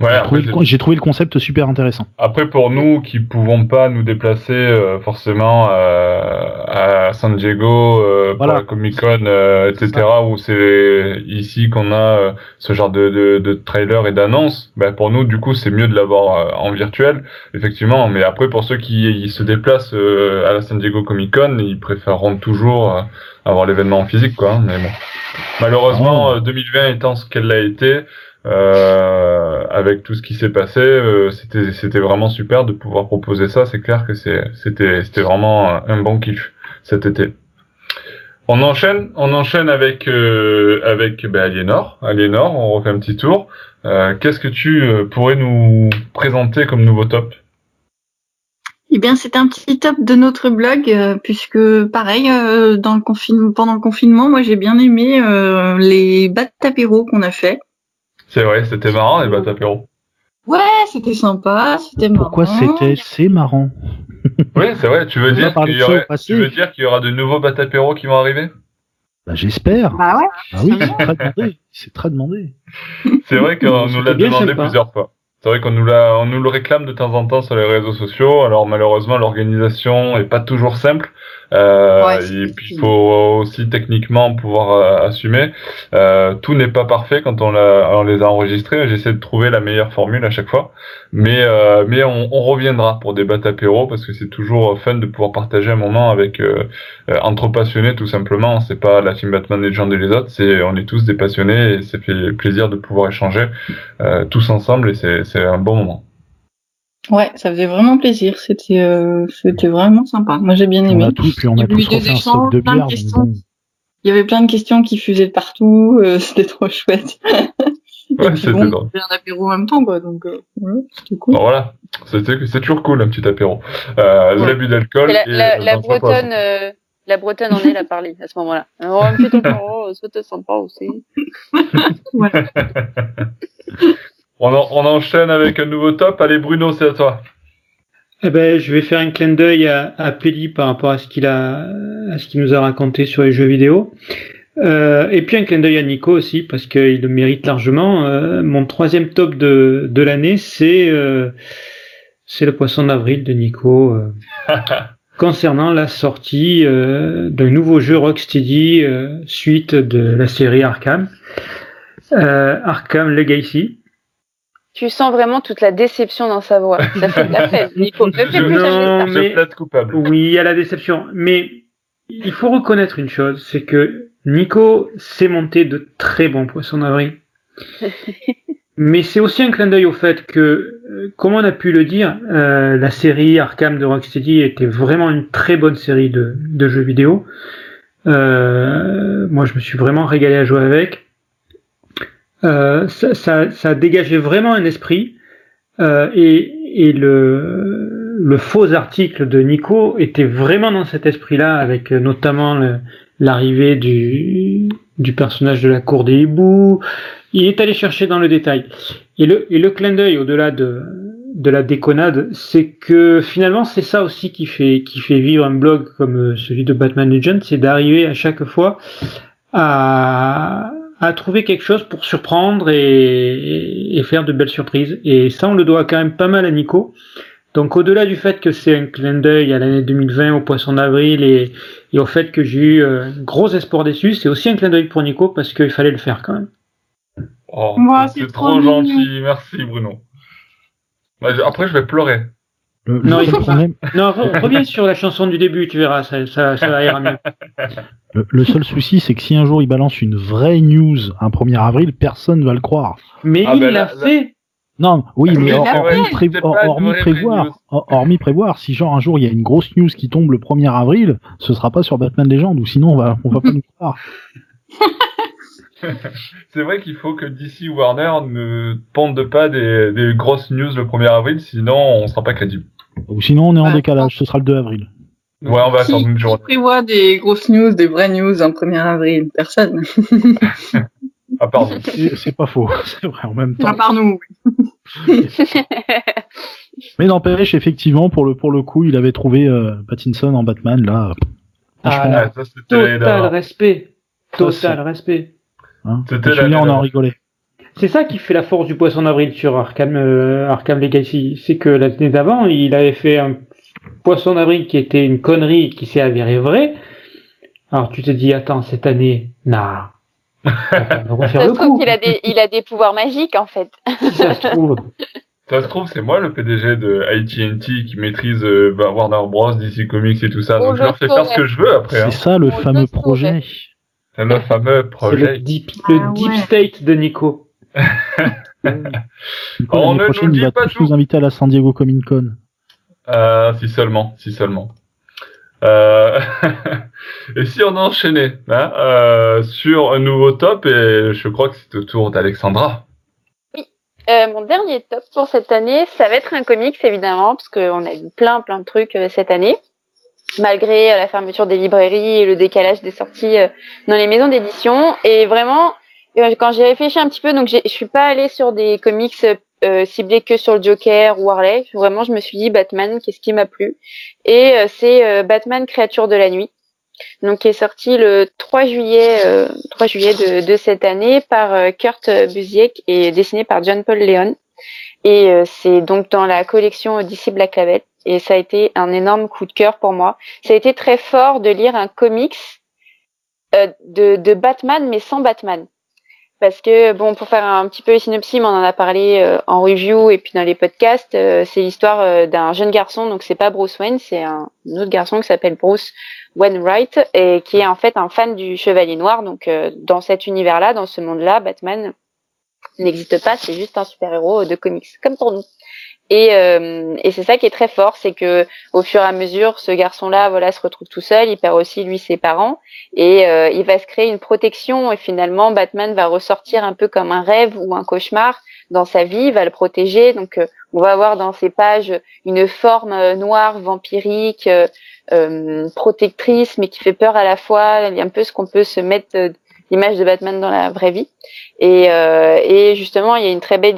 Ouais, J'ai après, trouvé, le concept super intéressant. Après, pour nous qui pouvons pas nous déplacer euh, forcément euh, à San Diego euh, Voilà. pour la Comic Con, euh, etc., où c'est ici qu'on a euh, ce genre de, de, de trailer et d'annonces, ben pour nous, du coup, c'est mieux de l'avoir euh, en virtuel, effectivement. Mais après, pour ceux qui ils se déplacent euh, à la San Diego Comic Con, ils préféreront toujours euh, avoir l'événement en physique, quoi. hein, mais bon, malheureusement, Oh. euh, 2020 étant ce qu'elle a été. Euh, avec tout ce qui s'est passé, euh, c'était c'était vraiment super de pouvoir proposer ça. C'est clair que c'était c'était vraiment un, bon kiff cet été. On enchaîne, on enchaîne avec euh, avec ben, Aliénor. Aliénor, on refait un petit tour. Euh, Qu'est-ce que tu euh, pourrais nous présenter comme nouveau top? Eh bien, c'est un petit top de notre blog, euh, puisque pareil, euh, dans le pendant le confinement, moi j'ai bien aimé euh, les battes apéro qu'on a fait. C'est vrai, c'était marrant les battes apéro. Ouais, c'était sympa, c'était marrant. Pourquoi c'était C'est marrant. (laughs) Oui, c'est vrai. Tu veux dire qu'il y aurait, passé. tu veux dire qu'il y aura de nouveaux battes apéro qui vont arriver? Bah, J'espère. Bah ouais. Ah oui, c'est très demandé. C'est très demandé. C'est vrai qu'on (laughs) nous l'a demandé plusieurs fois. C'est vrai qu'on nous l'a, on nous le réclame de temps en temps sur les réseaux sociaux. Alors malheureusement, l'organisation est pas toujours simple. Euh, Ouais, et puis il faut aussi techniquement pouvoir euh, assumer. Euh, tout n'est pas parfait quand on, l'a, on les a enregistrés. J'essaie de trouver la meilleure formule à chaque fois. Mais euh, mais on, on reviendra pour des battes apéro parce que c'est toujours fun de pouvoir partager un moment avec entre passionnés tout simplement. C'est pas la team Batman Legend et les autres. C'est on est tous des passionnés et c'est fait plaisir de pouvoir échanger euh, tous ensemble et c'est c'est un bon moment. Ouais, ça faisait vraiment plaisir. C'était euh, c'était vraiment sympa. Moi j'ai bien On aimé. a tout, puis on Il y a tous refait un de bière. bon. Il avait plein de questions qui fusaient de partout. euh, (laughs) c'était trop chouette. Et Ouais, c'était bon, drôle. on fait un apéro en même temps, quoi. Donc euh, ouais, c'était cool. Bon, voilà, c'était c'est toujours cool un petit apéro. Euh, Ouais. L'abus d'alcool. La, et, la, la bretonne, euh, la bretonne en elle a parlé à ce moment-là. Oh, un petit apéro, c'était sympa aussi. (laughs) (laughs) On, en- on enchaîne avec un nouveau top. Allez Bruno, c'est à toi. Eh ben, je vais faire un clin d'œil à, à Peli par rapport à ce qu'il a, à ce qu'il nous a raconté sur les jeux vidéo. Euh, et puis un clin d'œil à Nico aussi parce qu'il le mérite largement. Euh, mon troisième top de, de l'année, c'est euh, c'est le poisson d'avril de Nico (laughs) euh, concernant la sortie euh, d'un nouveau jeu Rocksteady euh, suite de la série Arkham, euh, Arkham Legacy. Tu sens vraiment toute la déception dans sa voix. Ça fait de la (laughs) peine. Nico, ne fais plus Non, jamais ça. Mais- coupable. Oui, il y a la déception. Mais il faut reconnaître une chose, c'est que Nico s'est monté de très bons poissons d'avril. (laughs) Mais c'est aussi un clin d'œil au fait que, euh, comme on a pu le dire, euh, la série Arkham de Rocksteady était vraiment une très bonne série de, de jeux vidéo. Euh, moi, je me suis vraiment régalé à jouer avec. Euh, ça, ça, ça dégageait vraiment un esprit. Euh, et, et le, le faux article de Nico était vraiment dans cet esprit-là, avec euh, notamment l'arrivée du, du personnage de la cour des hiboux. Il est allé chercher dans le détail. Et le, et le clin d'œil, au-delà de, de la déconnade, c'est que finalement, c'est ça aussi qui fait, qui fait vivre un blog comme celui de Batman Legends, c'est d'arriver à chaque fois à, à trouver quelque chose pour surprendre et, et faire de belles surprises. Et ça, on le doit quand même pas mal à Nico. Donc au-delà du fait que c'est un clin d'œil à l'année 2020, au poisson d'avril et, et au fait que j'ai eu euh, gros espoir déçu, c'est aussi un clin d'œil pour Nico parce qu'il fallait le faire quand même. Oh, Moi, c'est c'est trop trop gentil. Merci Bruno. Bah, Après, je vais pleurer. Le, Non, le il problème, Non, re- reviens sur la chanson du début, tu verras, ça, ça, ça ira mieux. le, le seul souci, c'est que si un jour il balance une vraie news un 1er avril, personne va le croire. Mais Ah il ben l'a là- fait. Non, oui, mais hormis, pré- prévoir, hormis prévoir, si genre un jour il y a une grosse news qui tombe le 1er avril, ce sera pas sur Batman Legend, ou sinon on va, on va pas nous croire. (laughs) (laughs) C'est vrai qu'il faut que DC ou Warner ne pondent pas des, des grosses news le 1er avril, sinon on sera pas crédible. Ou sinon on est en Ouais. décalage, ce sera le 2 avril. Ouais, on va Qui, attendre une qui journée. prévoit des grosses news, des vraies news en 1er avril? Personne. (laughs) Ah, pardon. C'est c'est pas faux, (laughs) c'est vrai en même temps. À part nous. Mais n'empêche, effectivement, pour le, pour le coup, il avait trouvé euh, Pattinson en Batman, là. Ah, vachement, là. Ah, ça, c'était Total respect. Total respect. Hein. la- on en rigolait. C'est ça qui fait la force du poisson d'avril sur Arkham, euh, Arkham Legacy. C'est que l'année d'avant, il avait fait un poisson d'avril qui était une connerie qui s'est avérée vraie. Alors tu te dis, attends, cette année, nah. On va refaire Ça le se trouve qu'il a des, il a des pouvoirs magiques en fait. Si ça se trouve. Ça se trouve, c'est moi le PDG de AT&T qui maîtrise euh, bah, Warner Bros, DC Comics et tout ça. Oh, Donc je je leur fais faire ce que je veux après. Hein. C'est ça le fameux projet. Le fameux le projet. deep, le Ah deep ouais. state de Nico. Coup, (laughs) On l'année ne prochaine, nous dit va pas tous nous inviter à la San Diego Comic Con. Euh, si seulement, si seulement. Euh... (laughs) et si on enchaînait hein, euh, sur un nouveau top, et je crois que c'est au tour d'Alexandra. Euh, mon dernier top pour cette année, ça va être un comics évidemment, parce qu'on a eu plein plein de trucs euh, cette année, malgré euh, la fermeture des librairies et le décalage des sorties euh, dans les maisons d'édition. Et vraiment, euh, quand j'ai réfléchi un petit peu, donc je suis pas allée sur des comics ciblés que sur le Joker ou Harley. Vraiment, je me suis dit Batman, qu'est-ce qui m'a plu? Et c'est Batman, créature de la nuit. donc qui est sorti le 3 juillet, 3 juillet de, cette année par Kurt Busiek et dessiné par John Paul Leon. Et c'est donc dans la collection DC Black Label. Et ça a été un énorme coup de cœur pour moi. Ça a été très fort de lire un comics de, de Batman, mais sans Batman parce que bon pour faire un petit peu le synopsis, on en a parlé euh, en review et puis dans les podcasts, euh, c'est l'histoire euh, d'un jeune garçon, donc c'est pas Bruce Wayne, c'est un, autre garçon qui s'appelle Bruce Wainwright et qui est en fait un fan du Chevalier Noir. Donc dans cet univers-là, dans ce monde-là, Batman n'existe pas, c'est juste un super-héros de comics comme pour nous. Et, euh, et c'est ça qui est très fort, c'est que au fur et à mesure, ce garçon-là, voilà, se retrouve tout seul. Il perd aussi lui ses parents, et euh, il va se créer une protection. Et finalement, Batman va ressortir un peu comme un rêve ou un cauchemar dans sa vie. Il va le protéger. Donc, euh, on va avoir dans ces pages une forme noire, vampirique, protectrice, mais qui fait peur à la fois. Il y a un peu ce qu'on peut se mettre l'image de Batman dans la vraie vie. Et, euh, et, justement, il y a une très belle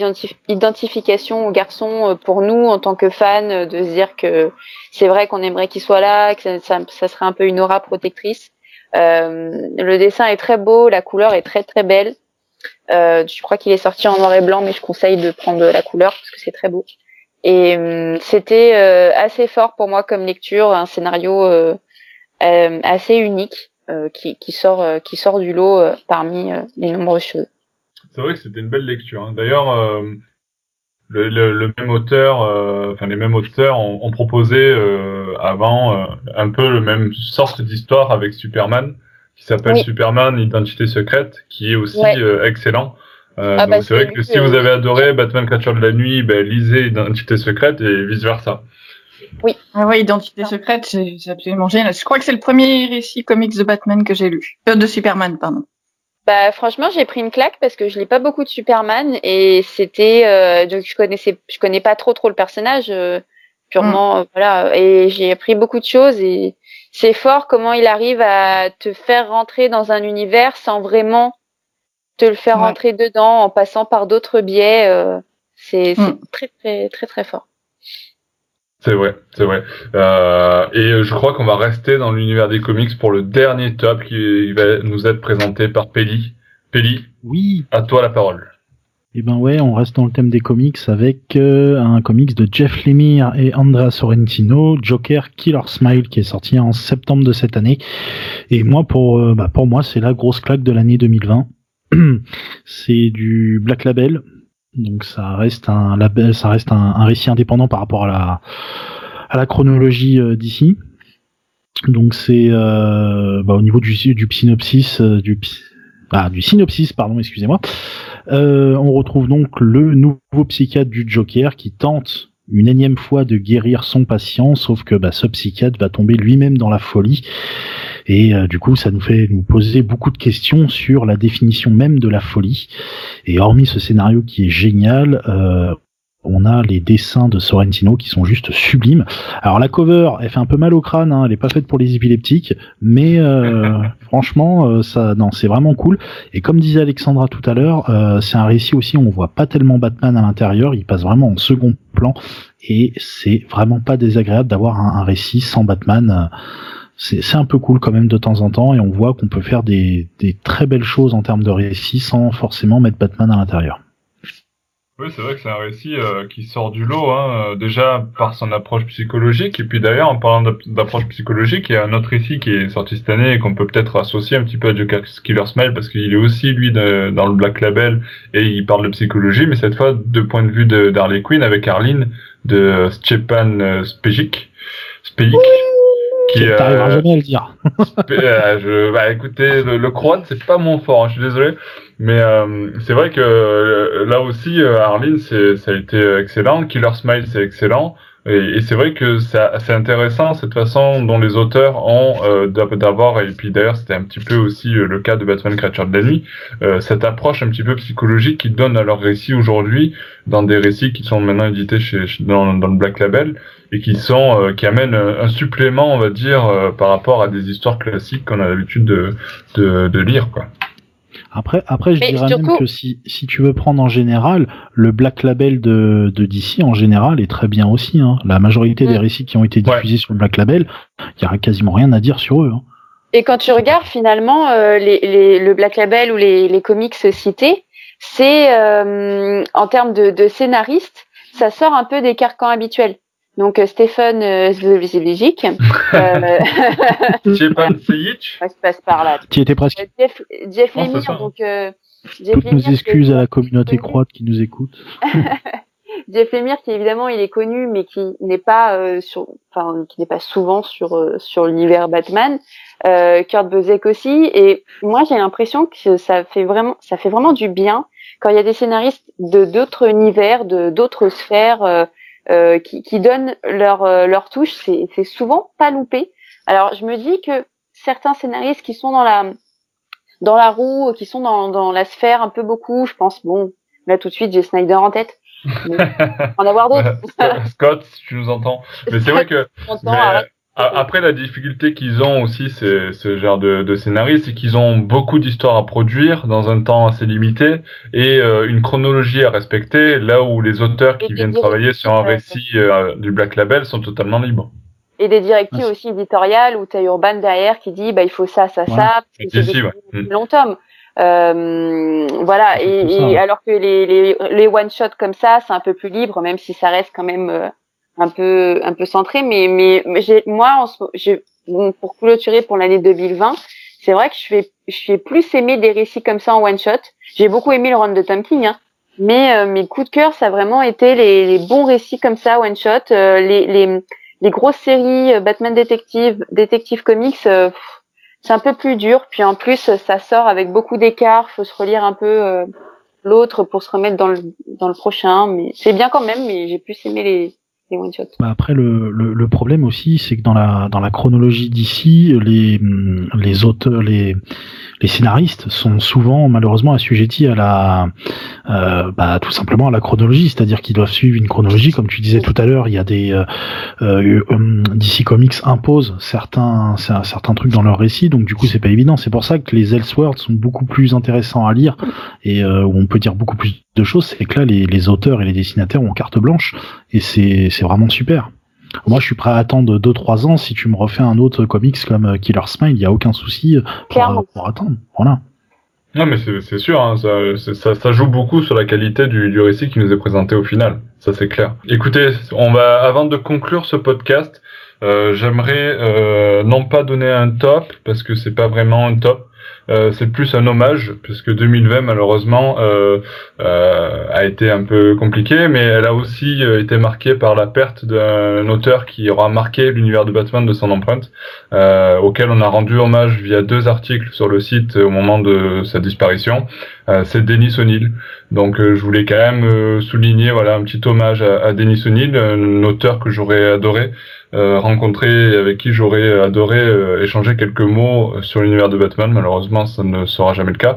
identification au garçon euh, pour nous en tant que fans, euh, de se dire que c'est vrai qu'on aimerait qu'il soit là, que ça, ça, serait un peu une aura protectrice. Euh, le dessin est très beau, la couleur est très très belle. Euh, je crois qu'il est sorti en noir et blanc, mais je conseille de prendre la couleur parce que c'est très beau. Et euh, c'était assez fort pour moi comme lecture, un scénario assez unique. Euh, qui, qui, sort, euh, qui sort du lot euh, parmi les nombreuses choses. C'est vrai que c'était une belle lecture. Hein. D'ailleurs, le, le, le, même auteur, enfin les mêmes auteurs ont, ont proposé avant un peu le même sorte d'histoire avec Superman, qui s'appelle Superman Identité secrète, qui est aussi excellent. Euh, ah, donc bah, c'est vrai que si vous avez adoré Batman Catcher de la nuit, ben, lisez Identité secrète et vice versa. Oui. Ah ouais, Identité secrète, c'est absolument génial. Je crois que c'est le premier récit comics de Batman que j'ai lu. Euh, de Superman, pardon. Bah franchement, j'ai pris une claque parce que je lis pas beaucoup de Superman et c'était euh, donc je connaissais je connais pas trop trop le personnage euh, purement mm. voilà et j'ai appris beaucoup de choses et c'est fort comment il arrive à te faire rentrer dans un univers sans vraiment te le faire rentrer dedans en passant par d'autres biais c'est mm. très très très très fort. C'est vrai, c'est vrai. Euh, et je crois qu'on va rester dans l'univers des comics pour le dernier top qui va nous être présenté par Peli. Peli, oui. à toi la parole. Eh ben ouais, on reste dans le thème des comics avec euh, un comics de Jeff Lemire et Andrea Sorrentino, Joker Killer Smile, qui est sorti en septembre de cette année. Et moi, pour, euh, bah pour moi, c'est la grosse claque de l'année 2020. (clears throat) c'est du Black Label, donc ça reste un ça reste un, récit indépendant par rapport à la à la chronologie euh, d'ici. Donc c'est euh, bah, au niveau du, du synopsis euh, du ah, du synopsis pardon excusez-moi. on retrouve donc le nouveau psychiatre du Joker qui tente une énième fois de guérir son patient, sauf que bah, ce psychiatre va tomber lui-même dans la folie et euh, du coup, ça nous fait nous poser beaucoup de questions sur la définition même de la folie. Et hormis ce scénario qui est génial, euh, on a les dessins de Sorrentino qui sont juste sublimes. Alors la cover, elle fait un peu mal au crâne, hein, elle est pas faite pour les épileptiques, mais euh, (laughs) franchement, ça, non, c'est vraiment cool. Et comme disait Alexandra tout à l'heure, c'est un récit aussi, on voit pas tellement Batman à l'intérieur, il passe vraiment en second plan, et c'est vraiment pas désagréable d'avoir un, un, récit sans Batman c'est un peu cool quand même de temps en temps et on voit qu'on peut faire des, des, très belles choses en termes de récit sans forcément mettre Batman à l'intérieur. Oui, c'est vrai que c'est un récit euh, qui sort du lot, hein, euh, déjà par son approche psychologique, et puis d'ailleurs en parlant d'approche psychologique, il y a un autre récit qui est sorti cette année et qu'on peut peut-être associer un petit peu à Joker Killer Smile parce qu'il est aussi lui dans le Black Label et il parle de psychologie, mais cette fois de point de vue d'Harley Quinn avec Arline de Stepan euh, Spejic. Spejic qui t'arriveras euh, jamais à le dire. (laughs) Euh, je, bah, écoutez, le, le c'est pas mon fort, hein, je suis désolé, mais euh, c'est vrai que là aussi, Arline, c'est, ça a été excellent. Killer Smile, c'est excellent. Et, c'est vrai que c'est intéressant cette façon dont les auteurs ont euh, d'avoir, et puis d'ailleurs c'était un petit peu aussi le cas de Batman Creature de la Nuit, euh, cette approche un petit peu psychologique qu'ils donnent à leurs récits aujourd'hui, dans des récits qui sont maintenant édités chez, dans, dans le Black Label, et qui sont euh, qui amènent un supplément, on va dire, euh, par rapport à des histoires classiques qu'on a l'habitude de, de, de lire, quoi. Après, après, je dirais même que si, si tu veux prendre en général, le Black Label de, de DC en général est très bien aussi. Hein. La majorité des mm. récits qui ont été diffusés sur le Black Label, il y a quasiment rien à dire sur eux. Hein. Et quand tu regardes finalement euh, les, les, le Black Label ou les, les comics cités, c'est euh, en termes de, de scénaristes, ça sort un peu des carcans habituels. Donc euh, Stephen euh, Zvijic, euh, (laughs) (laughs) Stepan Sejic ouais, je passe par là. Qui était presque Euh, Jeff, Jeff c'est Lemire, donc euh, Jeff toutes nos Lemire, excuses c'est- à la communauté croate qui nous écoute. (laughs) Jeff Lemire qui évidemment il est connu mais qui n'est pas euh, sur enfin qui n'est pas souvent sur euh, sur l'univers Batman euh, Kurt Busiek aussi et moi j'ai l'impression que ça fait vraiment ça fait vraiment du bien quand il y a des scénaristes de d'autres univers de d'autres sphères euh, euh, qui, qui donnent leur euh, leur touche c'est souvent pas loupé alors je me dis que certains scénaristes qui sont dans la dans la roue qui sont dans dans la sphère un peu beaucoup je pense bon là tout de suite j'ai Snyder en tête (laughs) en avoir d'autres. Scott- Scott, si tu nous entends. Mais c'est vrai que (laughs) mais, après la difficulté qu'ils ont aussi, c'est ce genre de, de scénaristes, c'est qu'ils ont beaucoup d'histoires à produire dans un temps assez limité et euh, une chronologie à respecter, là où les auteurs qui viennent travailler sur un récit euh, du Black Label sont totalement libres. Et des directives Ah, aussi éditoriales où tu as Urban derrière qui dit bah il faut ça, ça, Ouais. ça, parce que Et c'est des ouais. Mm. longs tomes. Euh, voilà, et, et ouais. alors que les, les, les one-shots comme ça, c'est un peu plus libre, même si ça reste quand même euh, un peu un peu centré. Mais, mais, j'ai, moi, j'ai, bon, pour clôturer pour l'année 2020, c'est vrai que je fais, je fais plus aimer des récits comme ça en one-shot. J'ai beaucoup aimé le run de Tom King, hein. mais euh, mes coups de cœur, ça a vraiment été les, les bons récits comme ça, one-shot, euh, les, les, les grosses séries euh, Batman Detective, Detective Comics. euh, c'est un peu plus dur. Puis en plus, ça sort avec beaucoup d'écart. Faut se relire un peu euh, l'autre pour se remettre dans le dans le prochain. Mais c'est bien quand même. Mais j'ai plus aimé les Bah après le, le, le problème aussi c'est que dans la dans la chronologie d'ici les hum, les auteurs les les scénaristes sont souvent malheureusement assujettis à la euh, bah, tout simplement à la chronologie. C'est-à-dire qu'ils doivent suivre une chronologie. Comme tu disais tout à l'heure il y a des euh, euh, hum, DC Comics impose certains cer- certains trucs dans leur récit donc du coup c'est pas évident. C'est pour ça que les Elseworlds sont beaucoup plus intéressants à lire et euh, où on peut dire beaucoup plus de choses c'est que là les, les auteurs et les dessinateurs ont carte blanche et c'est c'est vraiment super. Moi, je suis prêt à attendre 2-3 ans si tu me refais un autre comics comme euh, Killer Smile, il y a aucun souci euh, Clairement. pour, pour attendre. Voilà. Non, mais c'est c'est sûr, hein, ça, ça, ça joue beaucoup sur la qualité du, du récit qui nous est présenté au final. Ça, c'est clair. Écoutez, on va, avant de conclure ce podcast, euh, j'aimerais euh, non pas donner un top parce que c'est pas vraiment un top. Euh, c'est plus un hommage puisque 2020 malheureusement euh, euh, a été un peu compliqué, mais elle a aussi été marquée par la perte d'un auteur qui aura marqué l'univers de Batman de son empreinte, auquel on a rendu hommage via deux articles sur le site au moment de sa disparition. Euh, c'est Denis O'Neill. Donc euh, je voulais quand même euh, souligner voilà un petit hommage à, à Denis O'Neill, un auteur que j'aurais adoré rencontrer, et avec qui j'aurais adoré échanger quelques mots sur l'univers de Batman. Malheureusement, ça ne sera jamais le cas.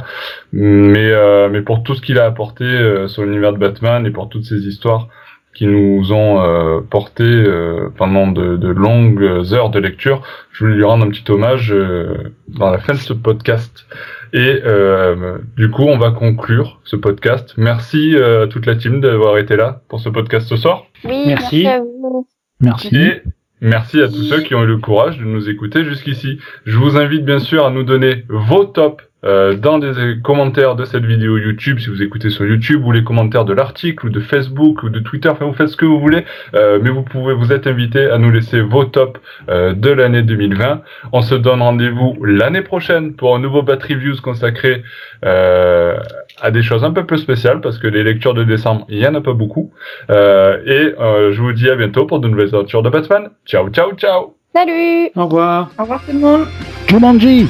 Mais mais pour tout ce qu'il a apporté sur l'univers de Batman et pour toutes ces histoires qui nous ont euh, porté euh, pendant de, de longues heures de lecture, je voulais lui rendre un petit hommage euh, dans la fin de ce podcast. Et euh, du coup, on va conclure ce podcast. Merci euh, à toute la team d'avoir été là pour ce podcast ce soir. Oui, Merci. merci à vous. Merci. Et merci à tous ceux qui ont eu le courage de nous écouter jusqu'ici. Je vous invite bien sûr à nous donner vos tops euh, dans les commentaires de cette vidéo YouTube, si vous écoutez sur YouTube, ou les commentaires de l'article, ou de Facebook, ou de Twitter, enfin vous faites ce que vous voulez, euh, mais vous pouvez vous êtes invité à nous laisser vos tops euh, de l'année 2020. On se donne rendez-vous l'année prochaine pour un nouveau Bat Reviews consacré euh, à des choses un peu plus spéciales, parce que les lectures de décembre, il y en a pas beaucoup. Euh, et euh, je vous dis à bientôt pour de nouvelles aventures de Batman. Ciao, ciao, ciao Salut. Au revoir. Au revoir tout le monde. Jumanji